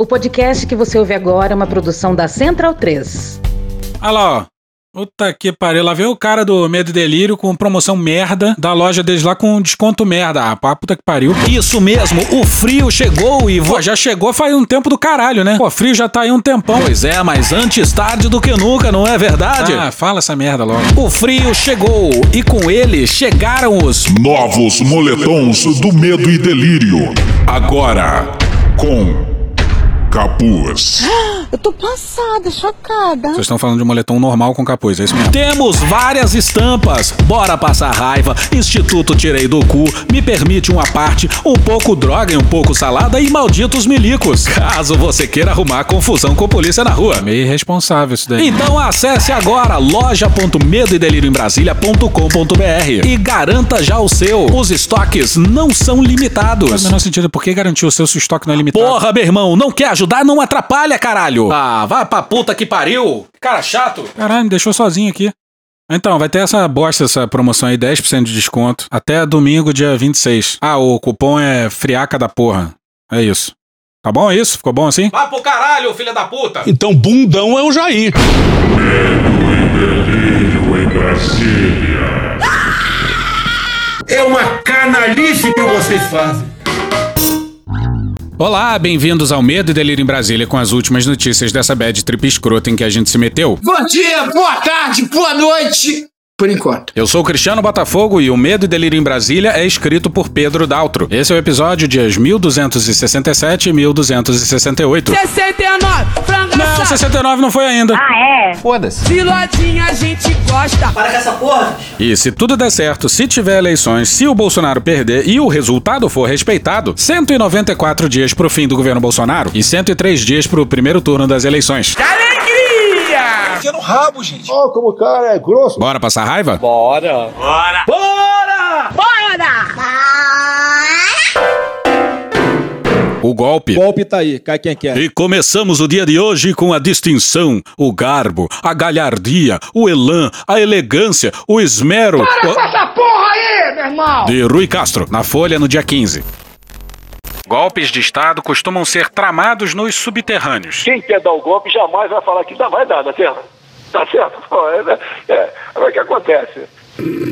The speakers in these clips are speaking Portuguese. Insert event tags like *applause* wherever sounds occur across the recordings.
O podcast que você ouve agora é uma produção da Central 3. Olha lá, ó. Puta que pariu. Lá vem o cara do Medo e Delírio com promoção merda da loja deles lá com desconto merda. Ah, pá, puta que pariu. Isso mesmo, o frio chegou e pô, já chegou faz um tempo do caralho, né? Pô, frio já tá aí um tempão. Pois é, mas antes tarde do que nunca, não é verdade? Ah, fala essa merda logo. O frio chegou e com ele chegaram os Novos moletons do medo e delírio. Agora com capuz. *gasps* Eu tô passada, chocada. Vocês estão falando de um moletom normal com capuz, é isso mesmo. Temos várias estampas. Bora passar raiva. Instituto Tirei do Cu. Me permite uma parte. Um pouco droga e um pouco salada e malditos milicos. Caso você queira arrumar confusão com polícia na rua. Meio irresponsável isso daí. Então acesse agora loja.medoedelirioembrasilha.com.br e garanta já o seu. Os estoques não são limitados. Faz o menor sentido. Por que garantir o seu se o estoque não é limitado? Porra, meu irmão. Não quer ajudar? Não atrapalha, caralho. Ah, vai pra puta que pariu. Cara chato. Caralho, me deixou sozinho aqui. Então, vai ter essa bosta, essa promoção aí, 10% de desconto. Até domingo, dia 26. Ah, o cupom é friaca da porra. É isso. Tá bom isso? Ficou bom assim? Vá pro caralho, filha da puta! Então, bundão é o Jair. Delírio em Brasília. É uma canalice que vocês fazem. Olá, bem-vindos ao Medo e Delírio em Brasília com as últimas notícias dessa bad trip escrota em que a gente se meteu. Bom dia, boa tarde, boa noite. Por enquanto. Eu sou o Cristiano Botafogo e o Medo e Delírio em Brasília é escrito por Pedro Daltro. Esse é o episódio dias 1267 e 1268. 69, frango Não, assado. 69 não foi ainda. Ah, é? Filodinha a gente gosta. E se tudo der certo, se tiver eleições, se o Bolsonaro perder e o resultado for respeitado, 194 dias pro fim do governo Bolsonaro e 103 dias pro primeiro turno das eleições. Alegria! Ó, como o cara é grosso. Bora passar raiva? O golpe. Golpe tá aí, cai quem quer. E começamos o dia de hoje com a distinção, o garbo, a galhardia, o elan, a elegância, o esmero o- Essa porra aí, meu irmão! de Rui Castro, na Folha no dia 15. Golpes de Estado costumam ser tramados nos subterrâneos. Quem quer dar o golpe jamais vai falar que não vai dar, tá certo? Tá certo? Pô, é, é, é o que acontece.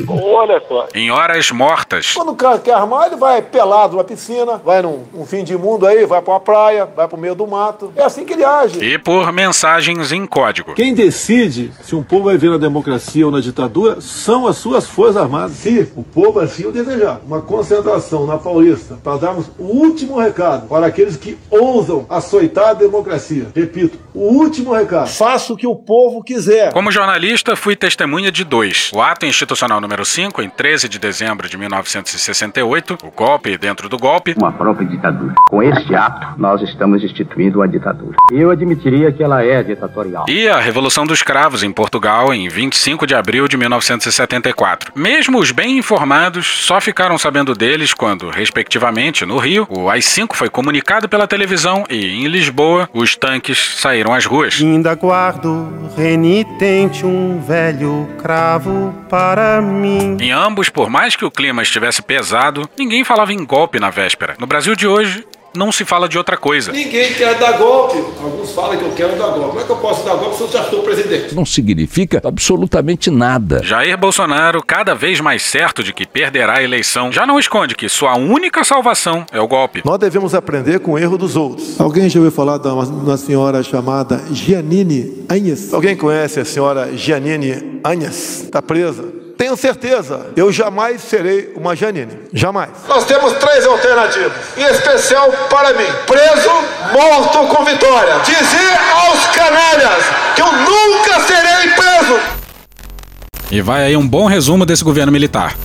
Olha só. Em horas mortas. Quando o cara quer armar, ele vai pelado numa piscina, vai num, num fim de mundo aí, vai pra uma praia, vai pro meio do mato. É assim que ele age. E por mensagens em código. Quem decide se um povo vai viver na democracia ou na ditadura são as suas forças armadas. Se o povo assim o desejar, uma concentração na Paulista para darmos o último recado para aqueles que ousam açoitar a democracia. Repito, o último recado. Faça o que o povo quiser. Como jornalista, fui testemunha de dois. O ato institucional número 5, em 13 de dezembro de 1968, o golpe dentro do golpe. Uma própria ditadura. Com este ato, nós estamos instituindo uma ditadura. Eu admitiria que ela é ditatorial. E a Revolução dos Cravos em Portugal em 25 de abril de 1974. Mesmo os bem informados só ficaram sabendo deles quando, respectivamente, no Rio, o AI-5 foi comunicado pela televisão e, em Lisboa, os tanques saíram às ruas. Ainda guardo renitente um velho cravo para mim. Em ambos, por mais que o clima estivesse pesado, ninguém falava em golpe na véspera. No Brasil de hoje, não se fala de outra coisa. Ninguém quer dar golpe. Alguns falam que eu quero dar golpe. Como é que eu posso dar golpe se eu já sou presidente? Não significa absolutamente nada. Jair Bolsonaro, cada vez mais certo de que perderá a eleição, já não esconde que sua única salvação é o golpe. Nós devemos aprender com o erro dos outros. Alguém já ouviu falar de uma, uma senhora chamada Giannini Anhes? Alguém conhece a senhora Giannini Anhes? Está presa. Tenho certeza, eu jamais serei uma Janine. Jamais. Nós temos três alternativas. Em especial para mim. Preso, morto com vitória. Dizer aos canalhas que eu nunca serei preso. E vai aí um bom resumo desse governo militar.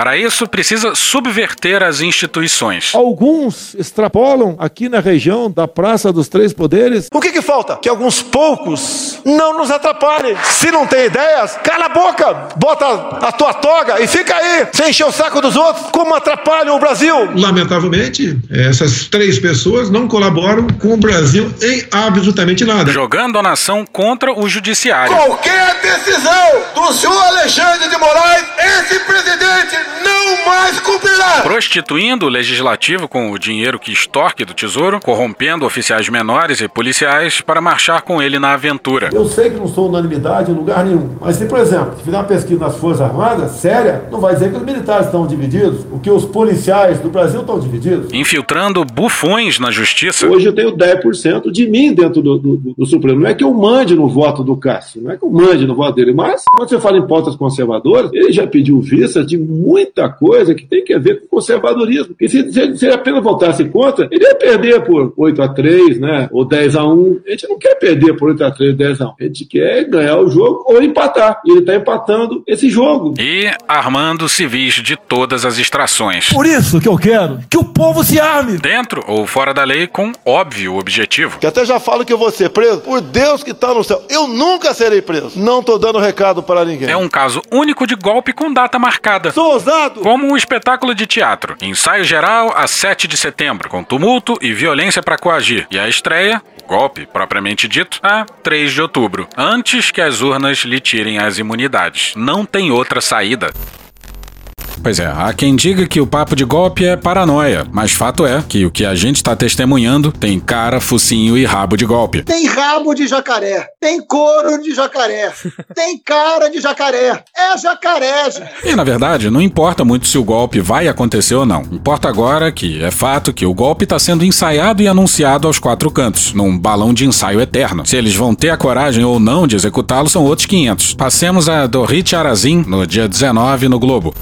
Para isso, precisa subverter as instituições. Alguns extrapolam aqui na região da Praça dos Três Poderes. O que, que falta? Que alguns poucos não nos atrapalhem. Se não tem ideias, cala a boca, bota a tua toga e fica aí, sem encher o saco dos outros, como atrapalham o Brasil. Lamentavelmente, essas três pessoas não colaboram com o Brasil em absolutamente nada. Jogando a nação contra o judiciário. Qualquer decisão do senhor Alexandre de Moraes, esse presidente não mais cumprirá. Prostituindo o legislativo com o dinheiro que extorque do tesouro, corrompendo oficiais menores e policiais para marchar com ele na aventura. Eu sei que não sou unanimidade em lugar nenhum, mas se, por exemplo, se fizer uma pesquisa nas Forças Armadas, séria, não vai dizer que os militares estão divididos, o que os policiais do Brasil estão divididos. Infiltrando bufões na justiça. Hoje eu tenho 10% de mim dentro do, do, do, Supremo. Não é que eu mande no voto do Cássio, não é que eu mande no voto dele, mas quando você fala em pautas conservadoras, ele já pediu vista de muita coisa que tem que ver com conservadorismo. E se, se, se ele apenas votasse contra, ele ia perder por 8 a 3 né? Ou 10 a 1 A gente não quer perder por 8 a 3 10 a 1 A gente quer ganhar o jogo ou empatar. E ele está empatando esse jogo. E armando civis de todas as extrações. Por isso que eu quero que o povo se arme. Dentro ou fora da lei, com óbvio objetivo. Que até já falo que eu vou ser preso. Por Deus que está no céu. Eu nunca serei preso. Não tô dando recado para ninguém. É um caso único de golpe com data marcada. Sou Como um espetáculo de teatro. Ensaio geral a 7 de setembro, com tumulto e violência para coagir. E a estreia, golpe propriamente dito, a 3 de outubro, antes que as urnas lhe tirem as imunidades. Não tem outra saída. Pois é, há quem diga que o papo de golpe é paranoia, mas fato é que o que a gente está testemunhando tem cara, focinho e rabo de golpe. Tem rabo de jacaré, tem couro de jacaré, *laughs* tem cara de jacaré, é jacaré, gente. E na verdade, não importa muito se o golpe vai acontecer ou não. Importa agora que é fato que o golpe está sendo ensaiado e anunciado aos quatro cantos, num balão de ensaio eterno. Se eles vão ter a coragem ou não de executá-lo são outros 500. Passemos a Dorit Arazin no dia 19 no Globo.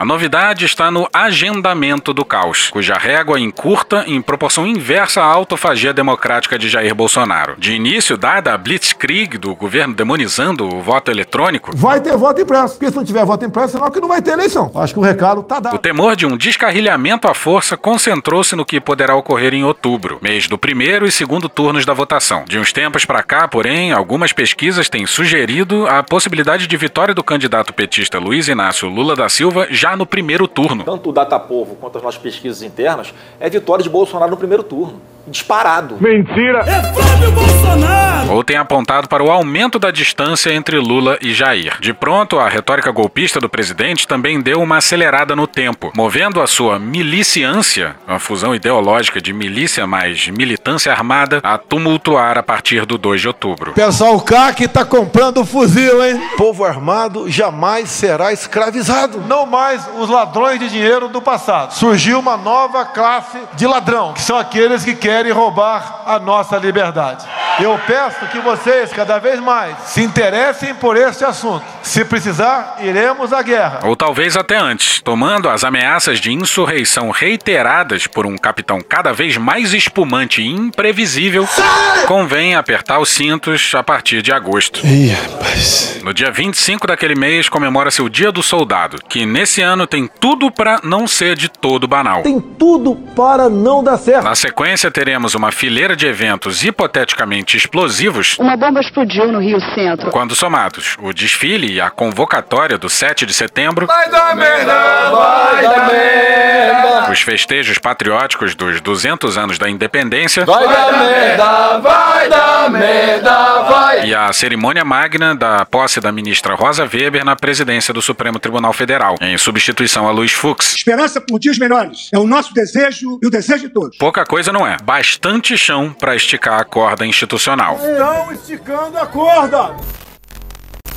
A novidade está no agendamento do caos, cuja régua encurta em proporção inversa à autofagia democrática de Jair Bolsonaro. De início, dada a blitzkrieg do governo demonizando o voto eletrônico, vai ter voto impresso. Porque se não tiver voto impresso, senão que não vai ter eleição. Acho que o recado tá dado. O temor de um descarrilhamento à força concentrou-se no que poderá ocorrer em outubro, mês do primeiro e segundo turnos da votação. De uns tempos para cá, porém, algumas pesquisas têm sugerido a possibilidade de vitória do candidato petista Luiz Inácio Lula da Silva já no primeiro turno. Tanto o Datapovo quanto as nossas pesquisas internas é vitória de Bolsonaro no primeiro turno disparado. Mentira! É Flávio Bolsonaro! Ou tem apontado para o aumento da distância entre Lula e Jair. De pronto, a retórica golpista do presidente também deu uma acelerada no tempo, movendo a sua miliciância, uma fusão ideológica de milícia mais militância armada, a tumultuar a partir do 2 de outubro. Pessoal, o CAC tá comprando fuzil, hein? Povo armado jamais será escravizado. Não mais os ladrões de dinheiro do passado. Surgiu uma nova classe de ladrão, que são aqueles que querem querem roubar a nossa liberdade. Eu peço que vocês, cada vez mais, se interessem por este assunto. Se precisar, iremos à guerra. Ou talvez até antes, tomando as ameaças de insurreição reiteradas por um capitão cada vez mais espumante e imprevisível, Sai! convém apertar os cintos a partir de agosto. Ih, rapaz. No dia 25 daquele mês comemora-se o Dia do Soldado, que nesse ano tem tudo para não ser de todo banal. Tem tudo para não dar certo. Na sequência, teremos uma fileira de eventos hipoteticamente explosivos. Uma bomba explodiu no Rio Centro. Quando somados o desfile e a convocatória do 7 de setembro. Vai dar merda, vai dar merda. Os festejos patrióticos dos 200 anos da independência. Vai dar merda, vai dar merda, vai. E a cerimônia magna da posse da ministra Rosa Weber na presidência do Supremo Tribunal Federal, em substituição a Luiz Fux. Esperança por dias melhores. É o nosso desejo e o desejo de todos. Pouca coisa não é bastante chão para esticar a corda institucional. Estão esticando a corda!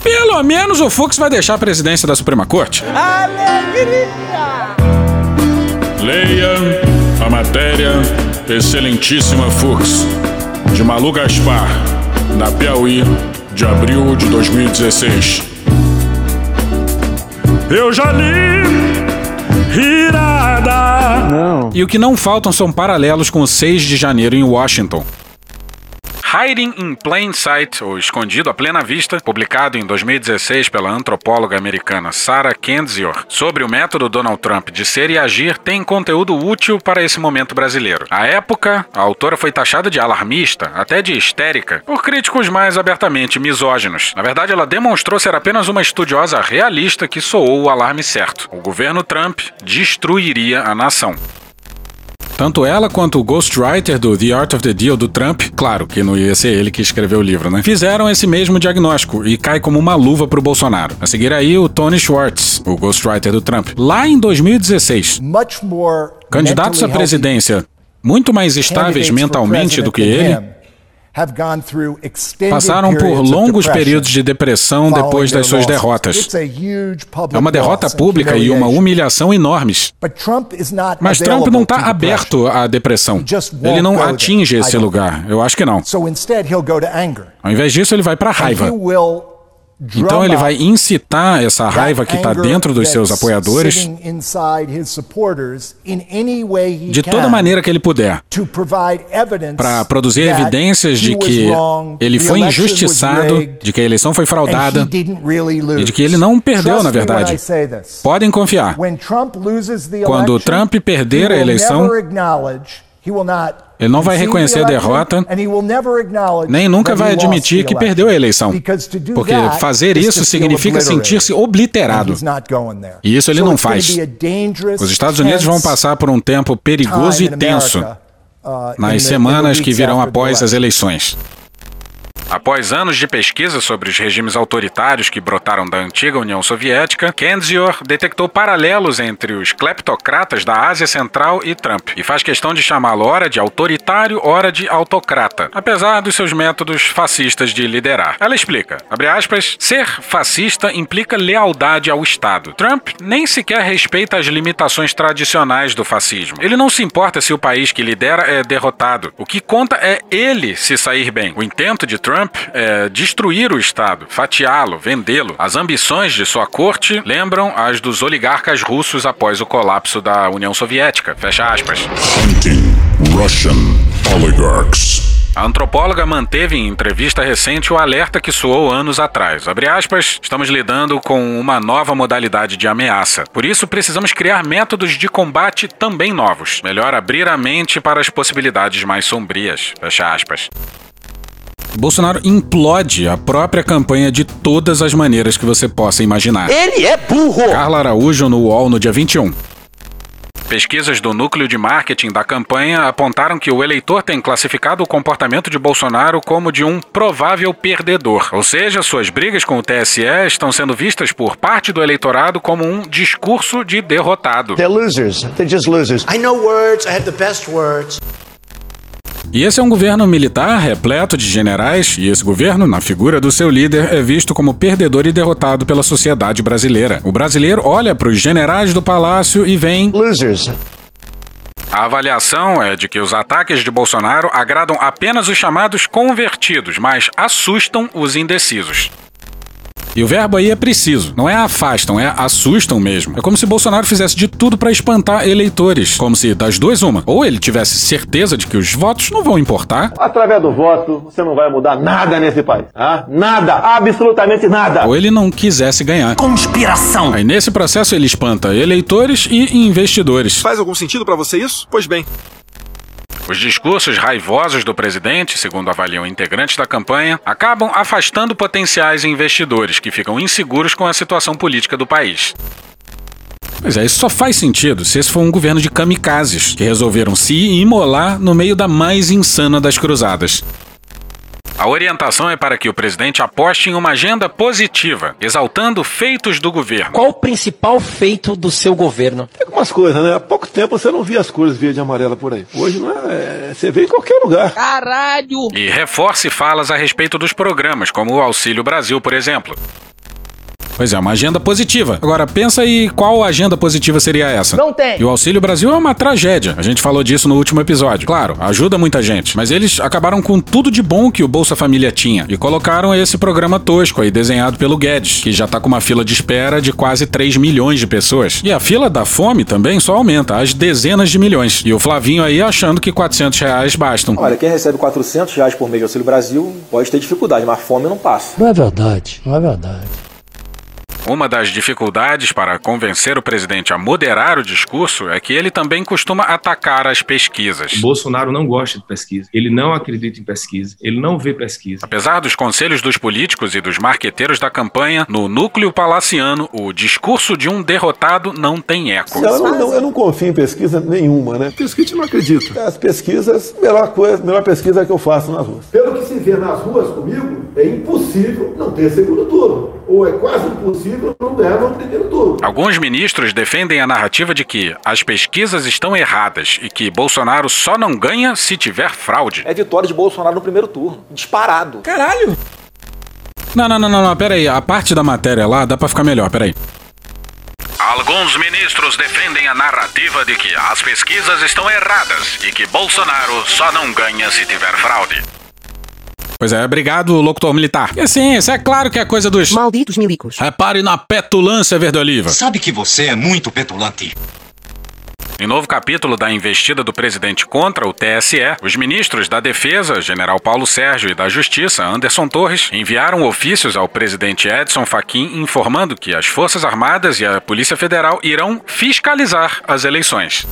Pelo menos o Fux vai deixar a presidência da Suprema Corte. Alegria! Leia a matéria Excelentíssima Fux, de Malu Gaspar, na Piauí, de abril de 2016. Eu já li irada. Não. E o que não faltam são paralelos com o 6 de janeiro em Washington. Hiding in Plain Sight, ou Escondido à Plena Vista, publicado em 2016 pela antropóloga americana Sarah Kendzior, sobre o método Donald Trump de ser e agir, tem conteúdo útil para esse momento brasileiro. À época, a autora foi taxada de alarmista, até de histérica, por críticos mais abertamente misóginos. Na verdade, ela demonstrou ser apenas uma estudiosa realista que soou o alarme certo. O governo Trump destruiria a nação. Tanto ela quanto o ghostwriter do The Art of the Deal do Trump, claro que não ia ser ele que escreveu o livro, né? Fizeram esse mesmo diagnóstico e cai como uma luva pro Bolsonaro. A seguir aí o Tony Schwartz, o ghostwriter do Trump. Lá em 2016, candidatos à presidência muito mais estáveis mentalmente do que ele passaram por longos períodos de depressão depois das suas derrotas. É uma derrota pública e uma humilhação enormes. Mas Trump não está aberto à depressão. Ele não atinge esse lugar. Eu acho que não. Ao invés disso, ele vai para a raiva. Então ele vai incitar essa raiva que está dentro dos seus apoiadores de toda maneira que ele puder para produzir evidências de que ele foi injustiçado, de que a eleição foi fraudada e de que ele não perdeu, na verdade. Podem confiar. Quando Trump perder a eleição, ele não vai reconhecer a derrota, nem nunca vai admitir que perdeu a eleição. Porque fazer isso significa sentir-se obliterado. E isso ele não faz. Os Estados Unidos vão passar por um tempo perigoso e tenso nas semanas que virão após as eleições. Após anos de pesquisa sobre os regimes autoritários que brotaram da antiga União Soviética, Kendzior detectou paralelos entre os cleptocratas da Ásia Central e Trump, e faz questão de chamá-lo ora de autoritário, ora de autocrata, apesar dos seus métodos fascistas de liderar. Ela explica, aspas, ser fascista implica lealdade ao Estado. Trump nem sequer respeita as limitações tradicionais do fascismo. Ele não se importa se o país que lidera é derrotado. O que conta é ele se sair bem. O intento de Trump Trump é destruir o Estado, fatiá-lo, vendê-lo. As ambições de sua corte lembram as dos oligarcas russos após o colapso da União Soviética. Fecha aspas. Hunting Russian oligarchs. A antropóloga manteve em entrevista recente o alerta que soou anos atrás. Abre aspas, estamos lidando com uma nova modalidade de ameaça. Por isso, precisamos criar métodos de combate também novos. Melhor abrir a mente para as possibilidades mais sombrias. Fecha aspas. Bolsonaro implode a própria campanha de todas as maneiras que você possa imaginar. Ele é burro! Carla Araújo no UOL no dia 21. Pesquisas do núcleo de marketing da campanha apontaram que o eleitor tem classificado o comportamento de Bolsonaro como de um provável perdedor. Ou seja, suas brigas com o TSE estão sendo vistas por parte do eleitorado como um discurso de derrotado. They're losers. They're just losers. I know words. I have the best words. E esse é um governo militar repleto de generais, e esse governo, na figura do seu líder, é visto como perdedor e derrotado pela sociedade brasileira. O brasileiro olha para os generais do palácio e vem. Losers. A avaliação é de que os ataques de Bolsonaro agradam apenas os chamados convertidos, mas assustam os indecisos. E o verbo aí é preciso. Não é afastam, é assustam mesmo. É como se Bolsonaro fizesse de tudo para espantar eleitores. Como se, das duas, uma. Ou ele tivesse certeza de que os votos não vão importar. Através do voto, você não vai mudar nada nesse país. Ah? Nada. Absolutamente nada. Ou ele não quisesse ganhar. Conspiração. Aí nesse processo ele espanta eleitores e investidores. Faz algum sentido para você isso? Pois bem. Os discursos raivosos do presidente, segundo avaliam integrantes da campanha, acabam afastando potenciais investidores que ficam inseguros com a situação política do país. Pois é, isso só faz sentido se esse for um governo de kamikazes que resolveram se imolar no meio da mais insana das cruzadas. A orientação é para que o presidente aposte em uma agenda positiva, exaltando feitos do governo. Qual o principal feito do seu governo? Tem algumas coisas, né? Há pouco tempo você não via as cores verde e amarela por aí. Hoje não é, é, você vê em qualquer lugar. Caralho! E reforce falas a respeito dos programas, como o Auxílio Brasil, por exemplo. Pois é, uma agenda positiva. Agora, pensa aí qual agenda positiva seria essa. Não tem. E o Auxílio Brasil é uma tragédia. A gente falou disso no último episódio. Claro, ajuda muita gente. Mas eles acabaram com tudo de bom que o Bolsa Família tinha. E colocaram esse programa tosco aí, desenhado pelo Guedes, que já tá com uma fila de espera de quase 3 milhões de pessoas. E a fila da fome também só aumenta, às dezenas de milhões. E o Flavinho aí achando que 400 reais bastam. Olha, quem recebe 400 reais por mês de Auxílio Brasil pode ter dificuldade, mas fome não passa. Não é verdade, não é verdade. Uma das dificuldades para convencer o presidente a moderar o discurso é que ele também costuma atacar as pesquisas. O Bolsonaro não gosta de pesquisa, ele não acredita em pesquisa, ele não vê pesquisa. Apesar dos conselhos dos políticos e dos marqueteiros da campanha, no núcleo palaciano, o discurso de um derrotado não tem eco. Eu não, não, eu não confio em pesquisa nenhuma, né? Pesquisa não acredito. As pesquisas, melhor coisa, melhor pesquisa que eu faço nas ruas. Pelo que se vê nas ruas comigo, é impossível não ter segundo turno. Ou é quase impossível não ganhar no primeiro turno. Alguns ministros defendem a narrativa de que as pesquisas estão erradas e que Bolsonaro só não ganha se tiver fraude. É vitória de Bolsonaro no primeiro turno. Disparado. Caralho! Não, não, não, não, não, pera aí. A parte da matéria lá dá pra ficar melhor, pera aí. Alguns ministros defendem a narrativa de que as pesquisas estão erradas e que Bolsonaro só não ganha se tiver fraude. Pois é, obrigado, locutor militar. E assim, isso é claro que é coisa dos. Malditos milicos. Repare na petulância verde oliva. Sabe que você é muito petulante. Em novo capítulo da investida do presidente contra o TSE, os ministros da Defesa, General Paulo Sérgio, e da Justiça, Anderson Torres, enviaram ofícios ao presidente Edson Fachin informando que as Forças Armadas e a Polícia Federal irão fiscalizar as eleições.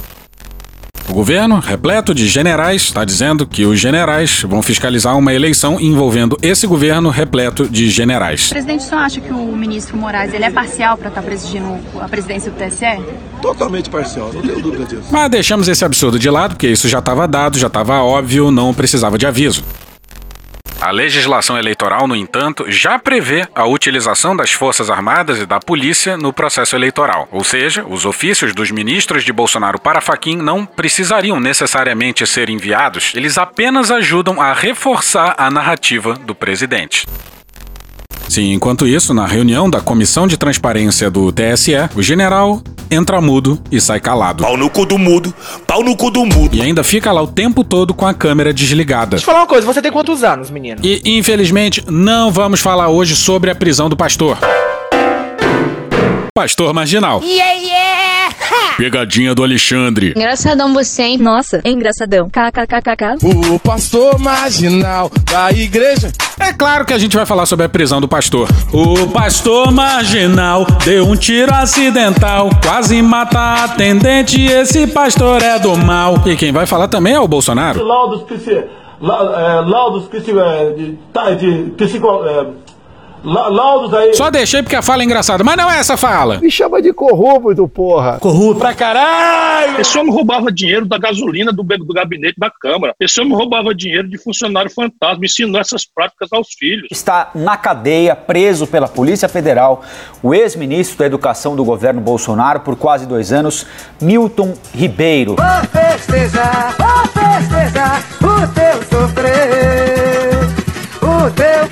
O governo, repleto de generais, está dizendo que os generais vão fiscalizar uma eleição envolvendo esse governo repleto de generais. O presidente só acha que o ministro Moraes ele é parcial para estar presidindo a presidência do TSE? Totalmente parcial, não tenho dúvida disso. Mas deixamos esse absurdo de lado, porque isso já estava dado, já estava óbvio, não precisava de aviso. A legislação eleitoral, no entanto, já prevê a utilização das Forças Armadas e da Polícia no processo eleitoral. Ou seja, os ofícios dos ministros de Bolsonaro para Faquim não precisariam necessariamente ser enviados, eles apenas ajudam a reforçar a narrativa do presidente. Sim, enquanto isso, na reunião da Comissão de Transparência do TSE, o general entra mudo e sai calado. Pau no cu do mudo, pau no cu do mudo. E ainda fica lá o tempo todo com a câmera desligada. Deixa eu falar uma coisa, você tem quantos anos, menino? E, infelizmente, não vamos falar hoje sobre a prisão do pastor. Pastor marginal. Yeah, yeah! *laughs* Pegadinha do Alexandre. Engraçadão você, hein? Nossa, é engraçadão. KKKKK. O pastor marginal da igreja. É claro que a gente vai falar sobre a prisão do pastor. O pastor marginal deu um tiro acidental, quase mata a atendente. Esse pastor é do mal. E quem vai falar também é o Bolsonaro. Laudos psi, la, é, laudos psi, é, de, tá, de psico, é, la, laudos aí. Só deixei porque a fala é engraçada, mas não é essa fala. Me chama de corrupto, porra. Corrupto pra caralho! Esse homem roubava dinheiro da gasolina do, do gabinete da Câmara. Esse homem roubava dinheiro de funcionário fantasma, ensinou essas práticas aos filhos. Está na cadeia, preso pela Polícia Federal, o ex-ministro da Educação do governo Bolsonaro por quase dois anos, Milton Ribeiro. Vou festejar, vou festejar o teu sofrer, o teu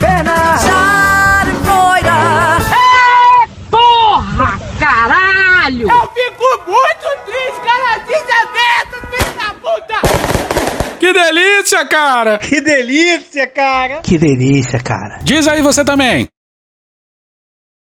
delícia, cara! Que delícia, cara! Que delícia, cara. Diz aí você também.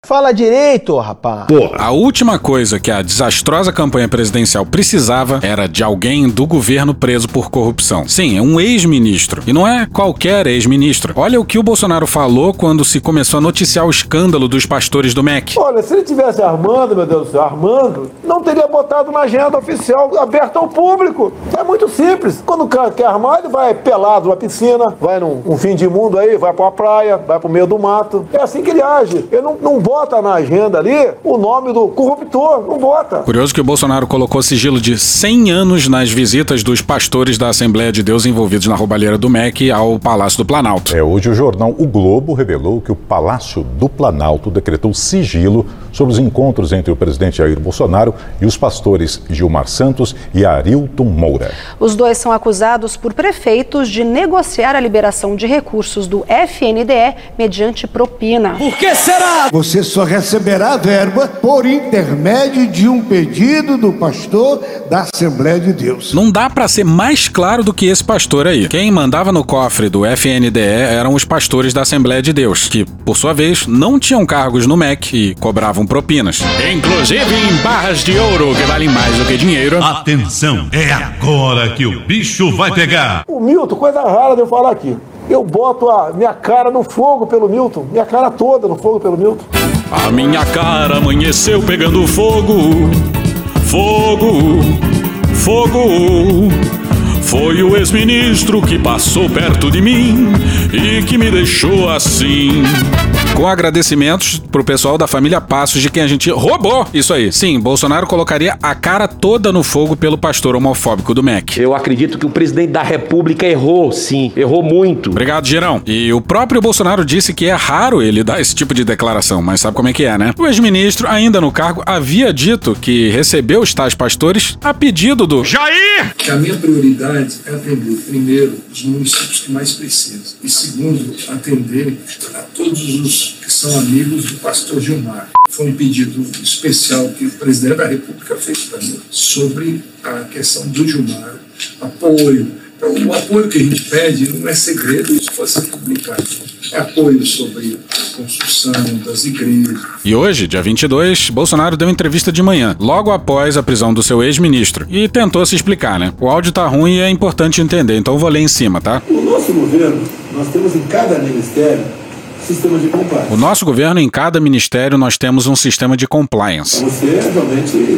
Fala direito, rapaz. A última coisa que a desastrosa campanha presidencial precisava era de alguém do governo preso por corrupção. Sim, é um ex-ministro. E não é qualquer ex-ministro. Olha o que o Bolsonaro falou quando se começou a noticiar o escândalo dos pastores do MEC. Olha, se ele tivesse armando, meu Deus do céu, armando, não teria botado na agenda oficial aberta ao público. É muito simples. Quando o cara quer armar, ele vai pelado numa piscina, vai num um fim de mundo aí, vai pra uma praia, vai pro meio do mato. É assim que ele age. Ele não, não bota na agenda ali o nome do corruptor, não bota. Curioso que o Bolsonaro colocou sigilo de 100 anos nas visitas dos pastores da Assembleia de Deus envolvidos na roubalheira do MEC ao Palácio do Planalto. É, hoje o jornal O Globo revelou que o Palácio do Planalto decretou sigilo sobre os encontros entre o presidente Jair Bolsonaro e os pastores Gilmar Santos e Arilton Moura. Os dois são acusados por prefeitos de negociar a liberação de recursos do FNDE mediante propina. Por que será? Você só receberá verba por intermédio de um pedido do pastor da Assembleia de Deus. Não dá pra ser mais claro do que esse pastor aí. Quem mandava no cofre do FNDE eram os pastores da Assembleia de Deus, que, por sua vez, não tinham cargos no MEC e cobravam propinas. Inclusive em barras de ouro, que valem mais do que dinheiro. Atenção, é agora que o bicho vai pegar. O Milton, coisa rara de eu falar aqui. Eu boto a minha cara no fogo pelo Milton, minha cara toda no fogo pelo Milton. A minha cara amanheceu pegando fogo, fogo, fogo. Foi o ex-ministro que passou perto de mim e que me deixou assim. Com agradecimentos pro pessoal da família Passos, de quem a gente roubou isso aí. Sim, Bolsonaro colocaria a cara toda no fogo pelo pastor homofóbico do MEC. Eu acredito que o presidente da República errou, sim, errou muito. Obrigado, Girão. E o próprio Bolsonaro disse que é raro ele dar esse tipo de declaração, mas sabe como é que é, né? O ex-ministro, ainda no cargo, havia dito que recebeu os tais pastores a pedido do Jair! Que a minha prioridade é atender, primeiro, os municípios que mais precisam. E segundo, atender a todos os que são amigos do pastor Gilmar. Foi um pedido especial que o presidente da República fez para mim sobre a questão do Gilmar, apoio. Então, o apoio que a gente pede não é segredo, isso pode ser publicado. É apoio sobre a construção das igrejas. E hoje, dia 22, Bolsonaro deu entrevista de manhã, logo após a prisão do seu ex-ministro, e tentou se explicar, né? O áudio tá ruim e é importante entender, então eu vou ler em cima, tá? No nosso governo, nós temos em cada ministério sistema de compliance. O nosso governo, em cada ministério, nós temos um sistema de compliance.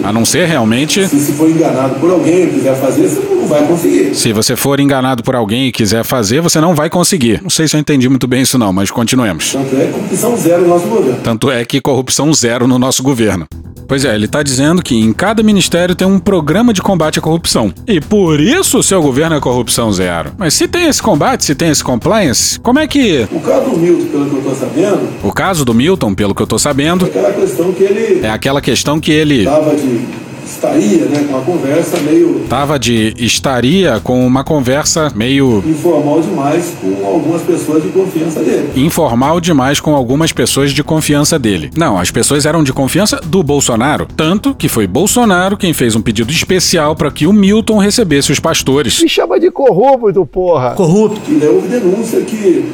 A não ser realmente. Se, se for enganado por alguém e quiser fazer, você não vai conseguir. Se você for enganado por alguém e quiser fazer, você não vai conseguir. Não sei se eu entendi muito bem isso, não, mas continuemos. Tanto é corrupção zero no nosso governo. Tanto é que corrupção zero no nosso governo. Pois é, ele está dizendo que em cada ministério tem um programa de combate à corrupção. E por isso o seu governo é corrupção zero. Mas se tem esse combate, se tem esse compliance, como é que. O caso do Milton, pelo que eu tô sabendo. O caso do Milton, pelo que eu tô sabendo. É aquela questão que ele. É aquela questão que ele. Tava de estaria, né, com uma conversa meio. Tava de estaria com uma conversa meio. Informal demais com algumas pessoas de confiança dele. Informal demais com algumas pessoas de confiança dele. Não, as pessoas eram de confiança do Bolsonaro. Tanto que foi Bolsonaro quem fez um pedido especial para que o Milton recebesse os pastores. Me chama de corrupto, porra. Corrupto. E daí houve denúncia que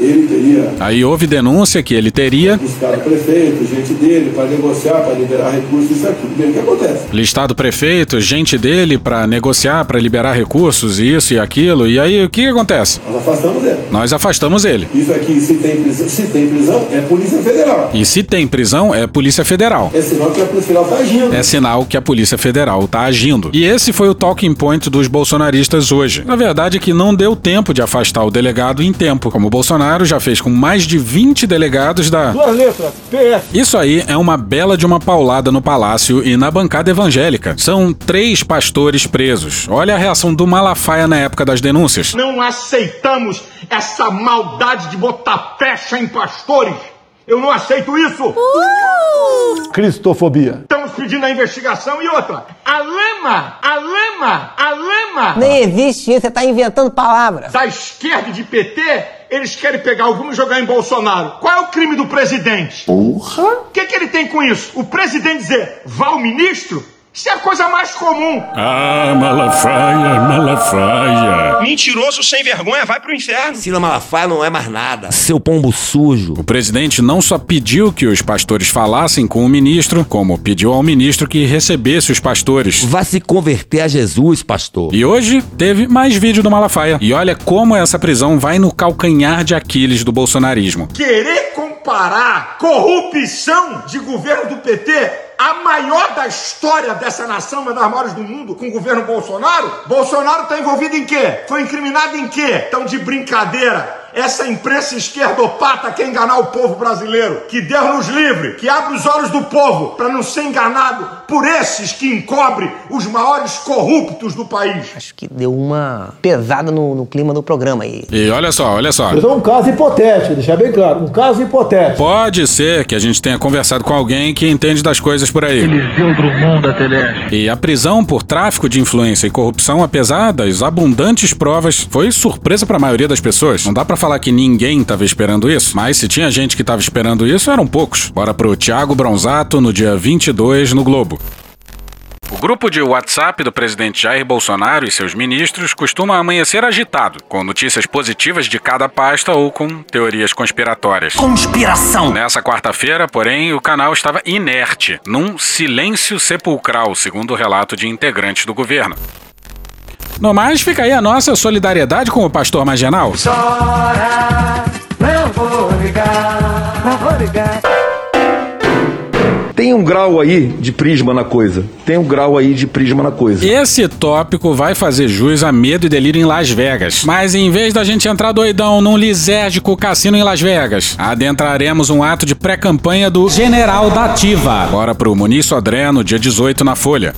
ele teria. Aí houve denúncia que ele teria. Buscar o prefeito, gente dele, para negociar, para liberar recursos, isso aqui. Bem, o que acontece? Listado prefeito, gente dele para negociar, para liberar recursos, isso e aquilo. E aí o que acontece? Nós afastamos ele. Nós afastamos ele. Isso aqui, se tem prisão, se tem prisão é Polícia Federal. E se tem prisão, é Polícia Federal. É sinal que a Polícia Federal está agindo. É sinal que a Polícia Federal está agindo. E esse foi o talking point dos bolsonaristas hoje. Na verdade é que não deu tempo de afastar o delegado em tempo, como o Bolsonaro Bolsonaro já fez com mais de 20 delegados da. Duas letras, PF. Isso aí é uma bela de uma paulada no palácio e na bancada evangélica. São três pastores presos. Olha a reação do Malafaia na época das denúncias. Não aceitamos essa maldade de botar pecha em pastores. Eu não aceito isso! Uh! Cristofobia. Estamos pedindo a investigação e outra. A lema, a lema, a lema. Nem existe isso, você está inventando palavras. Da esquerda de PT, eles querem pegar algum e jogar em Bolsonaro. Qual é o crime do presidente? Porra! O que, que ele tem com isso? O presidente dizer, vá o ministro? Isso é a coisa mais comum. Ah, Malafaia, Malafaia. Mentiroso sem vergonha, vai pro inferno. Sila Malafaia não é mais nada. Seu pombo sujo. O presidente não só pediu que os pastores falassem com o ministro, como pediu ao ministro que recebesse os pastores. Vá se converter a Jesus, pastor. E hoje teve mais vídeo do Malafaia. E olha como essa prisão vai no calcanhar de Aquiles do bolsonarismo. Querer comparar corrupção de governo do PT a maior da história dessa nação, uma das maiores do mundo, com o governo Bolsonaro? Bolsonaro está envolvido em quê? Foi incriminado em quê? Então, de brincadeira. Essa imprensa esquerdopata quer enganar o povo brasileiro. Que Deus nos livre, que abre os olhos do povo para não ser enganado por esses que encobrem os maiores corruptos do país. Acho que deu uma pesada no, no clima do programa aí. E olha só, olha só. É um caso hipotético, deixar bem claro. Um caso hipotético. Pode ser que a gente tenha conversado com alguém que entende das coisas por aí. Eliseu Drummond da Teleste. E a prisão por tráfico de influência e corrupção, apesar das abundantes provas, foi surpresa para a maioria das pessoas. Não dá para falar que ninguém estava esperando isso, mas se tinha gente que estava esperando isso, eram poucos. Bora pro Thiago Bronzato no dia 22 no Globo. O grupo de WhatsApp do presidente Jair Bolsonaro e seus ministros costuma amanhecer agitado, com notícias positivas de cada pasta ou com teorias conspiratórias. Conspiração! Nessa quarta-feira, porém, o canal estava inerte, num silêncio sepulcral, segundo o relato de integrantes do governo. No mais, fica aí a nossa solidariedade com o pastor marginal. Chora, não vou ligar, não vou ligar. Tem um grau aí de prisma na coisa. Tem um grau aí de prisma na coisa. Esse tópico vai fazer jus a medo e delírio em Las Vegas. Mas em vez da gente entrar doidão num lisérgico cassino em Las Vegas, adentraremos um ato de pré-campanha do General da Ativa. Bora pro Muniz Sodré no dia 18 na Folha.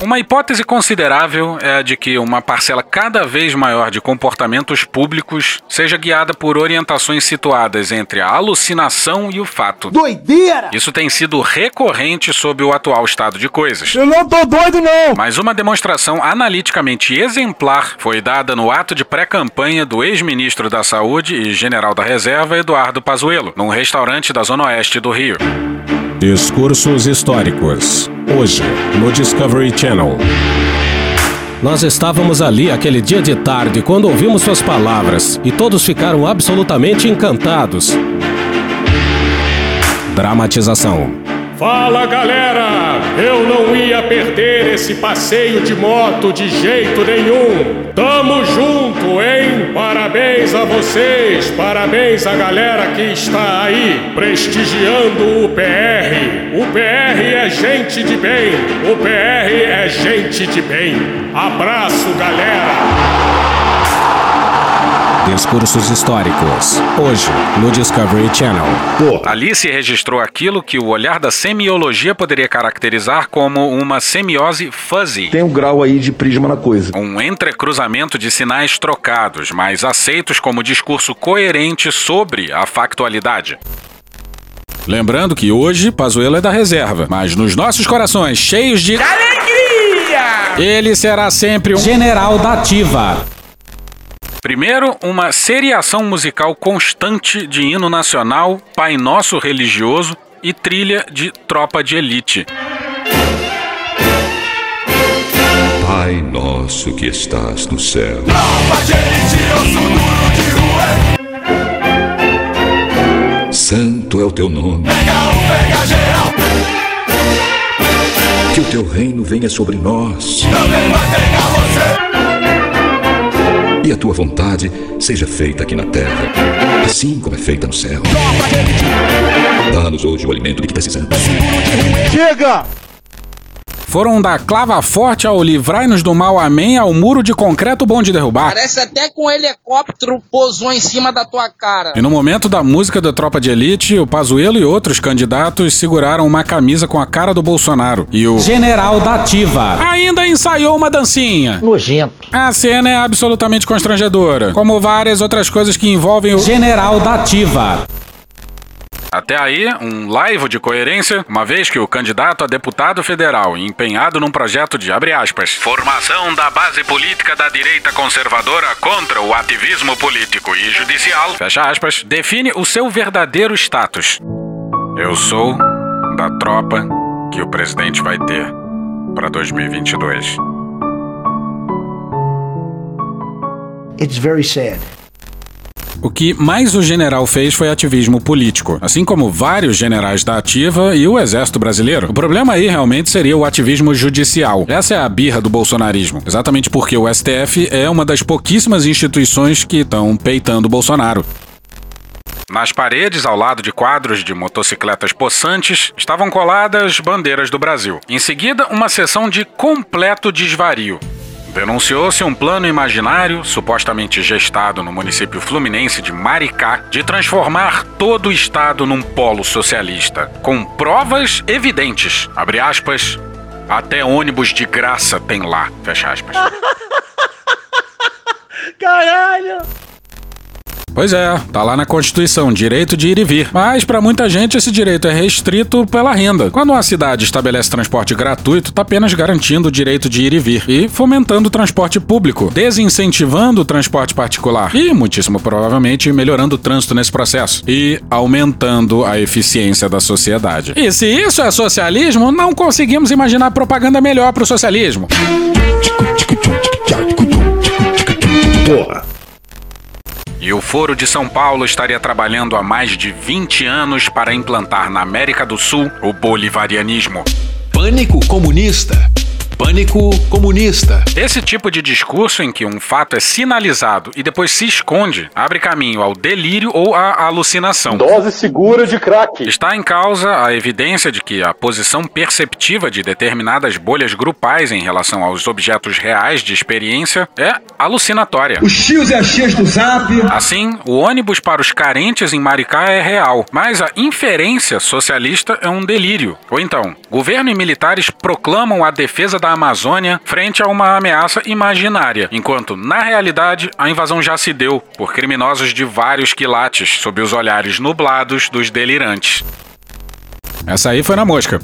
Uma hipótese considerável é a de que uma parcela cada vez maior de comportamentos públicos seja guiada por orientações situadas entre a alucinação e o fato. Doideira! Isso tem sido recorrente sob o atual estado de coisas. Eu não tô doido, não! Mas uma demonstração analiticamente exemplar foi dada no ato de pré-campanha do ex-ministro da Saúde e general da Reserva, Eduardo Pazuello, num restaurante da Zona Oeste do Rio. Discursos históricos. Hoje, no Discovery Channel. Nós estávamos ali aquele dia de tarde quando ouvimos suas palavras e todos ficaram absolutamente encantados. Dramatização. Fala galera! Eu não ia perder esse passeio de moto de jeito nenhum! Tamo junto, hein? Parabéns a vocês, parabéns à galera que está aí prestigiando o PR. O PR é gente de bem, o PR é gente de bem. Abraço, galera! Discursos históricos. Hoje, no Discovery Channel. Ali se registrou aquilo que o olhar da semiologia poderia caracterizar como uma semiose fuzzy. Tem um grau aí de prisma na coisa. Um entrecruzamento de sinais trocados, mas aceitos como discurso coerente sobre a factualidade. Lembrando que hoje Pazuello é da reserva, mas nos nossos corações cheios de Alegria! ele será sempre um general da ativa. Primeiro, uma seriação musical constante de hino nacional, Pai Nosso religioso e trilha de Tropa de Elite. Pai nosso que estás no céu. Santo é o teu nome. Que o teu reino venha sobre nós. E a tua vontade seja feita aqui na terra, assim como é feita no céu. Dá-nos hoje o alimento de que precisamos. Chega! Foram da clava forte ao livrai-nos do mal, amém, ao muro de concreto bom de derrubar. Parece até que um helicóptero pousou em cima da tua cara. E no momento da música da Tropa de Elite, o Pazuello e outros candidatos seguraram uma camisa com a cara do Bolsonaro. E o General da Ativa ainda ensaiou uma dancinha. Nojento. A cena é absolutamente constrangedora, como várias outras coisas que envolvem o General da Ativa. Até aí, um laivo de coerência, uma vez que o candidato a deputado federal, empenhado num projeto de, aspas, formação da base política da direita conservadora contra o ativismo político e judicial, aspas, define o seu verdadeiro status. Eu sou da tropa que o presidente vai ter para 2022. It's very sad. O que mais o general fez foi ativismo político, assim como vários generais da ativa e o exército brasileiro. O problema aí realmente seria o ativismo judicial. Essa é a birra do bolsonarismo, exatamente porque o STF é uma das pouquíssimas instituições que estão peitando Bolsonaro. Nas paredes, ao lado de quadros de motocicletas possantes, estavam coladas bandeiras do Brasil. Em seguida, uma sessão de completo desvario. Denunciou-se um plano imaginário, supostamente gestado no município fluminense de Maricá, de transformar todo o estado num polo socialista, com provas evidentes. Abre aspas. Até ônibus de graça tem lá. Fecha aspas. Caralho! Pois é, tá lá na Constituição, direito de ir e vir. Mas para muita gente esse direito é restrito pela renda. Quando uma cidade estabelece transporte gratuito, tá apenas garantindo o direito de ir e vir e fomentando o transporte público, desincentivando o transporte particular e, muitíssimo provavelmente, melhorando o trânsito nesse processo e aumentando a eficiência da sociedade. E se isso é socialismo, não conseguimos imaginar propaganda melhor pro socialismo. Porra. E o Foro de São Paulo estaria trabalhando há mais de 20 anos para implantar na América do Sul o bolivarianismo. Pânico comunista. Pânico comunista. Esse tipo de discurso em que um fato é sinalizado e depois se esconde abre caminho ao delírio ou à alucinação. Dose segura de crack. Está em causa a evidência de que a posição perceptiva de determinadas bolhas grupais em relação aos objetos reais de experiência é alucinatória. Os tios e as tias do zap. Assim, o ônibus para os carentes em Maricá é real, mas a inferência socialista é um delírio. Ou então, governo e militares proclamam a defesa da Amazônia frente a uma ameaça imaginária, enquanto, na realidade, a invasão já se deu por criminosos de vários quilates, sob os olhares nublados dos delirantes. Essa aí foi na mosca.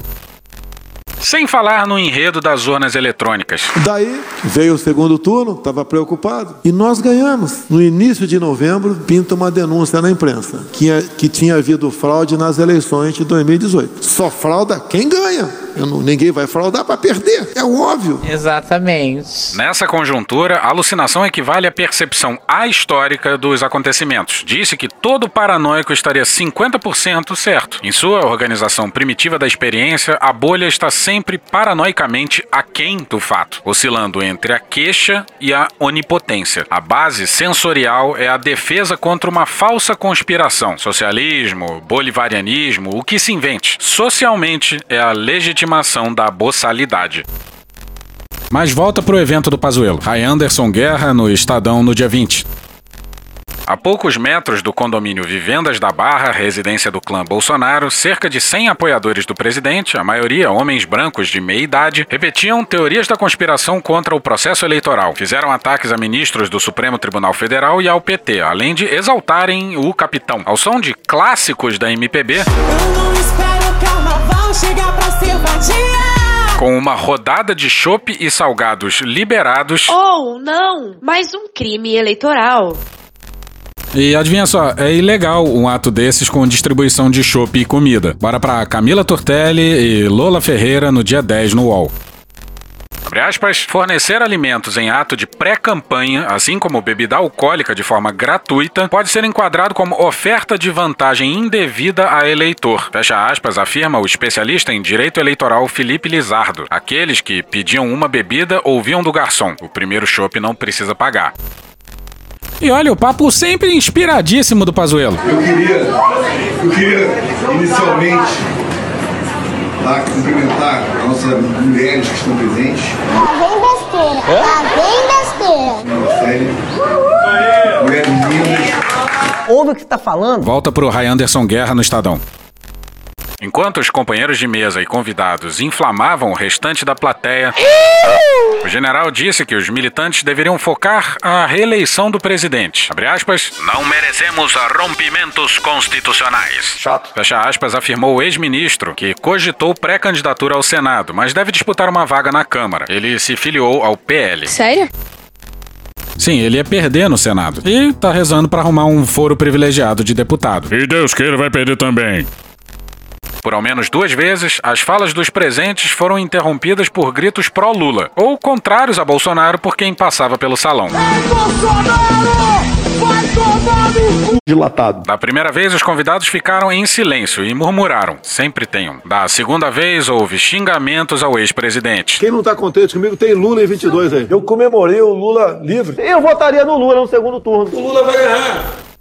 Sem falar no enredo das urnas eletrônicas. Daí veio o segundo turno, estava preocupado. E nós ganhamos. No início de novembro, pinta uma denúncia na imprensa que, que tinha havido fraude nas eleições de 2018. Só frauda quem ganha. Eu não, ninguém vai fraudar para perder. É óbvio. Exatamente. Nessa conjuntura, a alucinação equivale à percepção ahistórica dos acontecimentos. Disse que todo paranoico estaria 50% certo. Em sua organização primitiva da experiência, a bolha está sempre paranoicamente aquém do fato, oscilando entre a queixa e a onipotência. A base sensorial é a defesa contra uma falsa conspiração. Socialismo, bolivarianismo, o que se invente. Socialmente é a legitimação da boçalidade. Mas volta pro evento do Pazuello. Ray Anderson Guerra no Estadão no dia 20. A poucos metros do condomínio Vivendas da Barra, residência do clã Bolsonaro, cerca de 100 apoiadores do presidente, a maioria homens brancos de meia idade, repetiam teorias da conspiração contra o processo eleitoral. Fizeram ataques a ministros do Supremo Tribunal Federal e ao PT, além de exaltarem o capitão. Ao som de clássicos da MPB. Com uma rodada de chopp e salgados liberados. Ou não, mais um crime eleitoral. E adivinha só, é ilegal um ato desses com distribuição de chopp e comida. Bora pra Camila Tortelli e Lola Ferreira no dia 10 no UOL. Aspas, fornecer alimentos em ato de pré-campanha, assim como bebida alcoólica de forma gratuita, pode ser enquadrado como oferta de vantagem indevida a eleitor. Fecha aspas, afirma o especialista em direito eleitoral Felipe Lizardo. Aqueles que pediam uma bebida ouviam do garçom. O primeiro chopp não precisa pagar. E olha, o papo sempre inspiradíssimo do Pazuello. Eu queria, eu queria inicialmente lá cumprimentar as nossas mulheres que estão presentes. Lá vem besteira. Lá vem besteira. Série. Mulheres lindas. Ouve o que você tá falando? Volta pro Ray Anderson Guerra no Estadão. Enquanto os companheiros de mesa e convidados inflamavam o restante da plateia, o general disse que os militantes deveriam focar a reeleição do presidente. Abre aspas, não merecemos rompimentos constitucionais. Chato. Fecha aspas, afirmou o ex-ministro, que cogitou pré-candidatura ao Senado, mas deve disputar uma vaga na Câmara. Ele se filiou ao PL. Sério? Sim, ele ia perder no Senado. E tá rezando para arrumar um foro privilegiado de deputado. E Deus queira vai perder também. Por ao menos duas vezes, as falas dos presentes foram interrompidas por gritos pró-Lula, ou contrários a Bolsonaro por quem passava pelo salão. Dilatado. Da primeira vez, os convidados ficaram em silêncio e murmuraram. Sempre tem um. Da segunda vez, houve xingamentos ao ex-presidente. Quem não tá contente comigo tem Lula em 22 aí. Eu comemorei o Lula livre. Eu votaria no Lula no segundo turno. O Lula vai ganhar.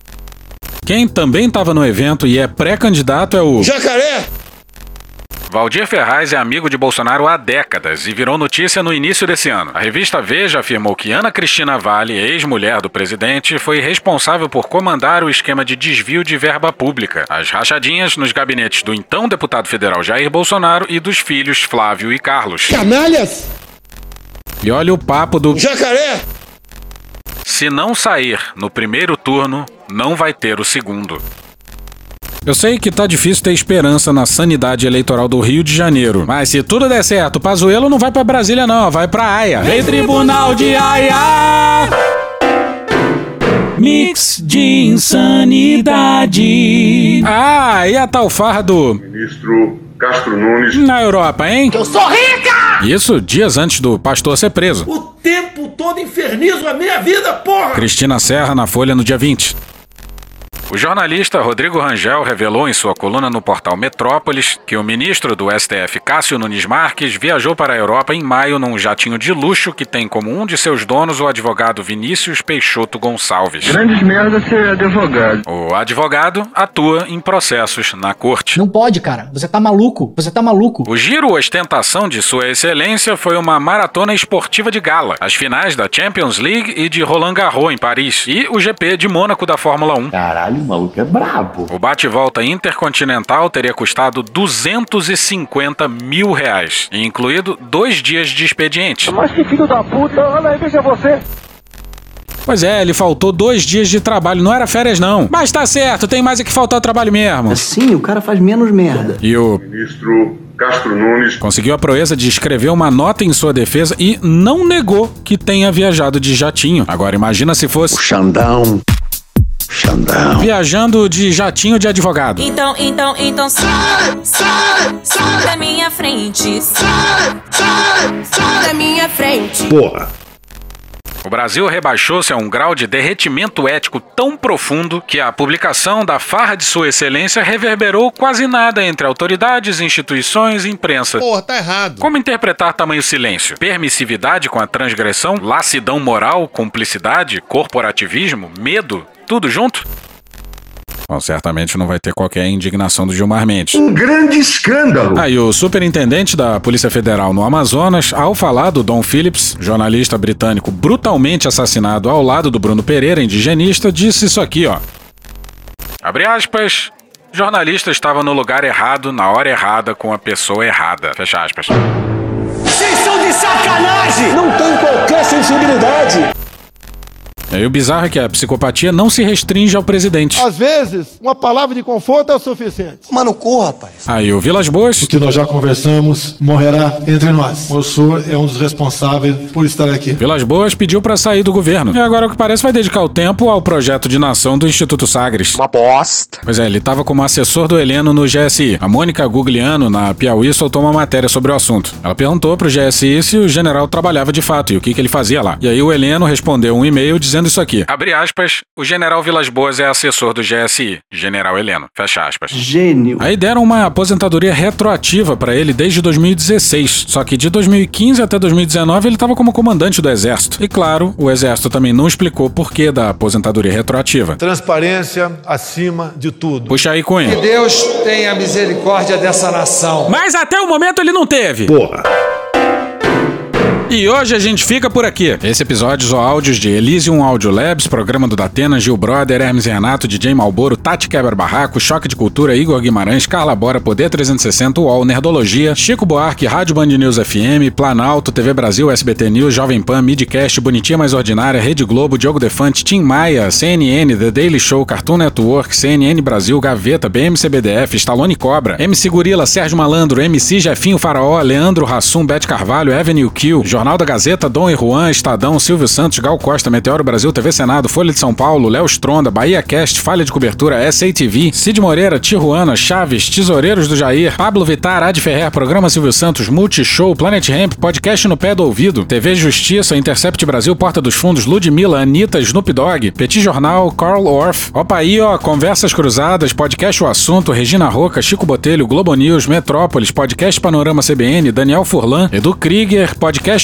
Quem também estava no evento e é pré-candidato é o. Jacaré! Valdir Ferraz é amigo de Bolsonaro há décadas e virou notícia no início desse ano. A revista Veja afirmou que Ana Cristina Vale, ex-mulher do presidente, foi responsável por comandar o esquema de desvio de verba pública, as rachadinhas nos gabinetes do então deputado federal Jair Bolsonaro e dos filhos Flávio e Carlos. Canalhas! E olha o papo do. Jacaré! Se não sair no primeiro turno, não vai ter o segundo. Eu sei que tá difícil ter esperança na sanidade eleitoral do Rio de Janeiro, mas se tudo der certo, Pazuello não vai pra Brasília não, vai pra Haia. Vem Tribunal de Haia! Mix de insanidade. Ah, e a tal farra do Ministro Castro Nunes. na Europa, hein? Eu sou rica! Isso dias antes do pastor ser preso. O tempo todo infernizo a minha vida, porra! Cristina Serra na Folha no dia 20. O jornalista Rodrigo Rangel revelou em sua coluna no portal Metrópolis que o ministro do STF, Cássio Nunes Marques, viajou para a Europa em maio num jatinho de luxo que tem como um de seus donos o advogado Vinícius Peixoto Gonçalves. Grandes merda ser advogado. O advogado atua em processos na corte. Não pode, cara. Você tá maluco. Você tá maluco. O giro ostentação de Sua Excelência foi uma maratona esportiva de gala. As finais da Champions League e de Roland Garros em Paris. E o GP de Mônaco da Fórmula 1. Caralho, o maluco é brabo. O bate-volta intercontinental teria custado 250 mil reais, incluído dois dias de expediente. Mas que filho da puta, olha aí, veja você. Pois é, ele faltou dois dias de trabalho, não era férias não. Mas tá certo, tem mais é que faltar trabalho mesmo. Sim, o cara faz menos merda. E o Ministro Castro Nunes conseguiu a proeza de escrever uma nota em sua defesa e não negou que tenha viajado de jatinho. Agora imagina se fosse O Xandão. Xandão. viajando de jatinho de advogado. Então, então, então sai, sai, sai da minha frente. Sai, sai, sai da minha frente. Porra. O Brasil rebaixou-se a um grau de derretimento ético tão profundo que a publicação da farra de Sua Excelência reverberou quase nada entre autoridades, instituições e imprensa. Porra, tá errado. Como interpretar tamanho silêncio? Permissividade com a transgressão? Lassidão moral? Cumplicidade? Corporativismo? Medo? Tudo junto? Bom, certamente não vai ter qualquer indignação do Gilmar Mendes. Um grande escândalo. Aí, o superintendente da Polícia Federal no Amazonas, ao falar do Don Phillips, jornalista britânico brutalmente assassinado ao lado do Bruno Pereira, indigenista, disse isso aqui, ó. Abre aspas. Jornalista estava no lugar errado, na hora errada, com a pessoa errada. Fecha aspas. Vocês são de sacanagem! Não tem qualquer sensibilidade. E aí, o bizarro é que a psicopatia não se restringe ao presidente. Às vezes, uma palavra de conforto é o suficiente. Mano, corra, rapaz. Aí, o Vilas Boas. O que nós já conversamos morrerá entre nós. O senhor é um dos responsáveis por estar aqui. Vilas Boas pediu pra sair do governo. E agora, o que parece, vai dedicar o tempo ao projeto de nação do Instituto Sagres. Uma bosta. Pois é, ele estava como assessor do Heleno no GSI. A Mônica Gugliano, na Piauí, soltou uma matéria sobre o assunto. Ela perguntou pro GSI se o general trabalhava de fato e o que, que ele fazia lá. E aí o Heleno respondeu um e-mail dizendo isso aqui. Abre aspas, o general Vilas Boas é assessor do GSI, general Heleno. Fecha aspas. Gênio. Aí deram uma aposentadoria retroativa pra ele desde 2016. Só que de 2015 até 2019 ele estava como comandante do exército. E claro, o exército também não explicou por que da aposentadoria retroativa. Transparência acima de tudo. Puxa aí, Cunha. Que Deus tenha misericórdia dessa nação. Mas até o momento ele não teve. Porra. E hoje a gente fica por aqui. Esse episódio usou áudios de Elysium Audio Labs, programa do Datena, Gil Brother, Hermes Renato, DJ Malboro, Tati Quebra Barraco, Choque de Cultura, Igor Guimarães, Carla Bora, Poder 360, UOL, Nerdologia, Chico Buarque, Rádio Band News FM, Planalto, TV Brasil, SBT News, Jovem Pan, Midcast, Bonitinha Mais Ordinária, Rede Globo, Diogo Defante, Tim Maia, CNN, The Daily Show, Cartoon Network, CNN Brasil, Gaveta, BMCBDF, Stallone Cobra, MC Gorila, Sérgio Malandro, MC Jefinho Faraó, Leandro Rassum, Bete Carvalho, Avenue Kill, Jornal da Gazeta, Dom e Juan, Estadão, Silvio Santos, Gal Costa, Meteoro Brasil, TV Senado, Folha de São Paulo, Léo Stronda, Bahia Cast, Falha de Cobertura, SATV, Cid Moreira, Tijuana, Chaves, Tesoureiros do Jair, Pablo Vitar, Ad Ferrer, Programa Silvio Santos, Multishow, Planet Ramp, Podcast no Pé do Ouvido, TV Justiça, Intercept Brasil, Porta dos Fundos, Ludmilla, Anitta, Snoop Dogg, Petit Jornal, Carl Orff, Opa aí, ó, Conversas Cruzadas, Podcast O Assunto, Regina Roca, Chico Botelho, Globo News, Metrópolis, Podcast Panorama CBN, Daniel Furlan, Edu Krieger, Podcast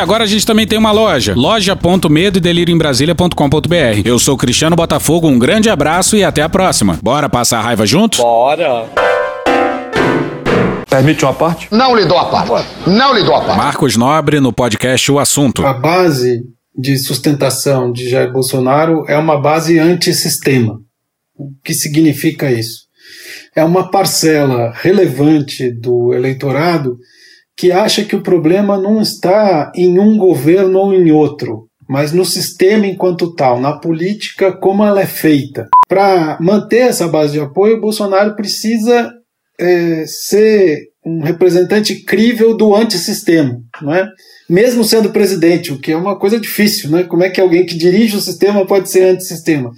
agora a gente também tem uma loja, loja.medoedelirioembrasilha.com.br. Eu sou Cristiano Botafogo, um grande abraço e até a próxima. Bora passar a raiva junto? Bora. Permite uma parte? Não lhe dou a parte. Não lhe dou a parte. Marcos Nobre no podcast O Assunto. A base de sustentação de Jair Bolsonaro é uma base antissistema. O que significa isso? É uma parcela relevante do eleitorado que acha que o problema não está em um governo ou em outro, mas no sistema enquanto tal, na política como ela é feita. Para manter essa base de apoio, o Bolsonaro precisa é, ser um representante crível do antissistema, não é? mesmo sendo presidente, o que é uma coisa difícil, né? Como é que alguém que dirige o sistema pode ser antissistema?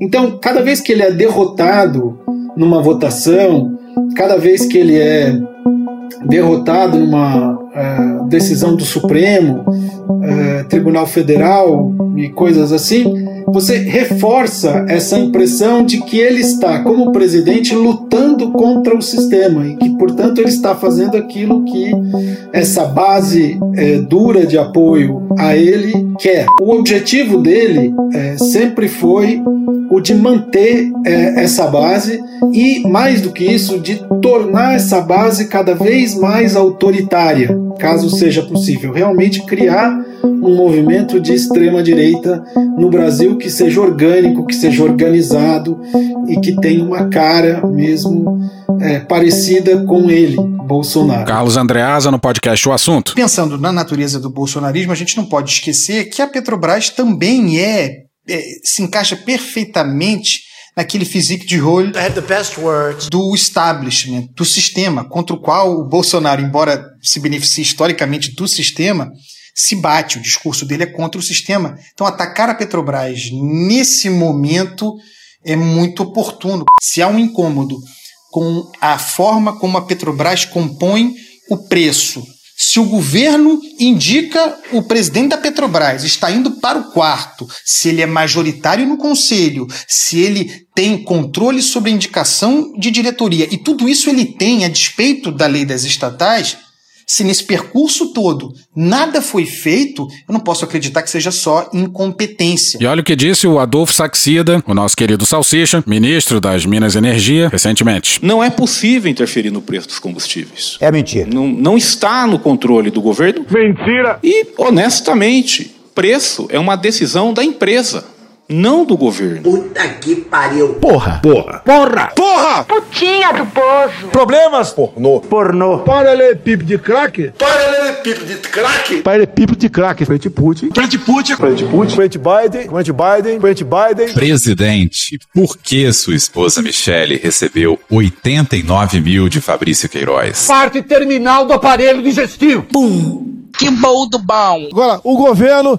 Então, cada vez que ele é derrotado numa votação, cada vez que ele é derrotado numa é, decisão do Supremo, é, Tribunal Federal e coisas assim, você reforça essa impressão de que ele está, como presidente, lutando contra o sistema e que, portanto, ele está fazendo aquilo que essa base é, dura de apoio a ele quer. O objetivo dele é, sempre foi o de manter é, essa base e, mais do que isso, de tornar essa base cada vez mais autoritária, caso seja possível, realmente criar um movimento de extrema direita no Brasil que seja orgânico, que seja organizado e que tenha uma cara mesmo é, parecida com ele, Bolsonaro. Carlos Andreasa no podcast O Assunto. Pensando na natureza do bolsonarismo, a gente não pode esquecer que a Petrobras também é se encaixa perfeitamente naquele physique de role do establishment, do sistema, contra o qual o Bolsonaro, embora se beneficie historicamente do sistema, se bate. O discurso dele é contra o sistema. Então, atacar a Petrobras nesse momento é muito oportuno. Se há um incômodo com a forma como a Petrobras compõe o preço, se o governo indica o presidente da Petrobras está indo para o quarto, se ele é majoritário no conselho, se ele tem controle sobre a indicação de diretoria, e tudo isso ele tem a despeito da lei das estatais, se nesse percurso todo nada foi feito, eu não posso acreditar que seja só incompetência. E olha o que disse o Adolfo Saxida, o nosso querido Salsicha, ministro das Minas e Energia, recentemente. Não é possível interferir no preço dos combustíveis. É mentira. Não, não está no controle do governo. Mentira! E, honestamente, preço é uma decisão da empresa não do governo. Puta que pariu. Porra. Porra. Porra. Porra. Putinha do poço. Problemas. Pornô. Pornô. Paralelepípedo de crack. Paralelepípedo de crack. Paralelepípedo de crack. Frente Putin. Frente Putin. Frente Putin. Frente Biden. Frente Biden. Frente Biden. Presidente, por que sua esposa Michele recebeu 89 mil de Fabrício Queiroz? Parte terminal do aparelho digestivo. Pum. Que bom do bom. Agora, o governo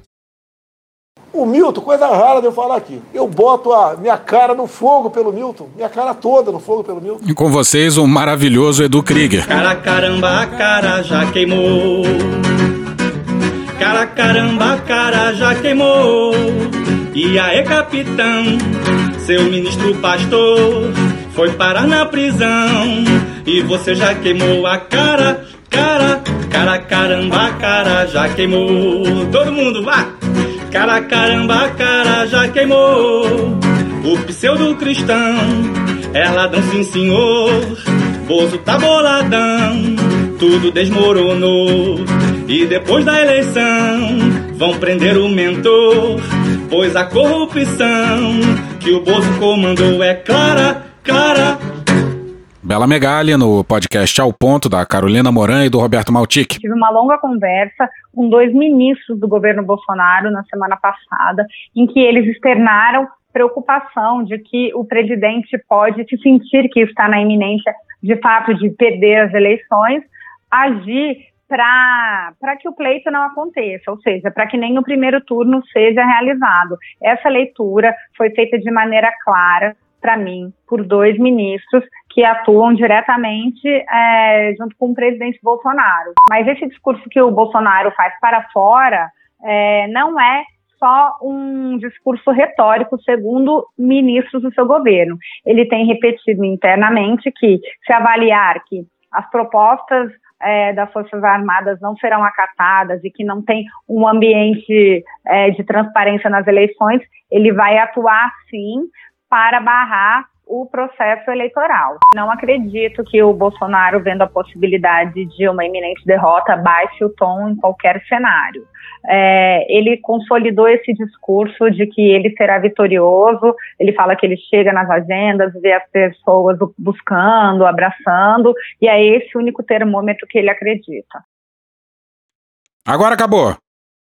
O Milton, coisa rara de eu falar aqui. Eu boto a minha cara no fogo pelo Milton. Minha cara toda no fogo pelo Milton. E com vocês, o maravilhoso Edu Krieger. Cara, caramba, a cara já queimou. Cara, caramba, a cara já queimou. E aí, capitão, seu ministro pastor foi parar na prisão. E você já queimou a cara, cara, cara, caramba, a cara já queimou. Todo mundo, vá! Cara, caramba, cara já queimou. O pseudo cristão é ladrão, sim, senhor. Bozo tá boladão, tudo desmoronou. E depois da eleição, vão prender o mentor. Pois a corrupção que o Bozo comandou é clara, clara, Bela Megali no podcast Ao Ponto da Carolina Moran e do Roberto Maltic. Tive uma longa conversa com dois ministros do governo Bolsonaro na semana passada, em que eles externaram preocupação de que o presidente pode se sentir que está na iminência de fato de perder as eleições, agir para que o pleito não aconteça, ou seja, para que nem o primeiro turno seja realizado. Essa leitura foi feita de maneira clara para mim por dois ministros que atuam diretamente é, junto com o presidente Bolsonaro. Mas esse discurso que o Bolsonaro faz para fora é, não é só um discurso retórico, segundo ministros do seu governo. Ele tem repetido internamente que, se avaliar que as propostas é, das Forças Armadas não serão acatadas e que não tem um ambiente é, de transparência nas eleições, ele vai atuar sim para barrar o processo eleitoral. Não acredito que o Bolsonaro, vendo a possibilidade de uma iminente derrota, baixe o tom em qualquer cenário. É, ele consolidou esse discurso de que ele será vitorioso. Ele fala que ele chega nas agendas, vê as pessoas buscando, abraçando, e é esse o único termômetro que ele acredita. Agora acabou.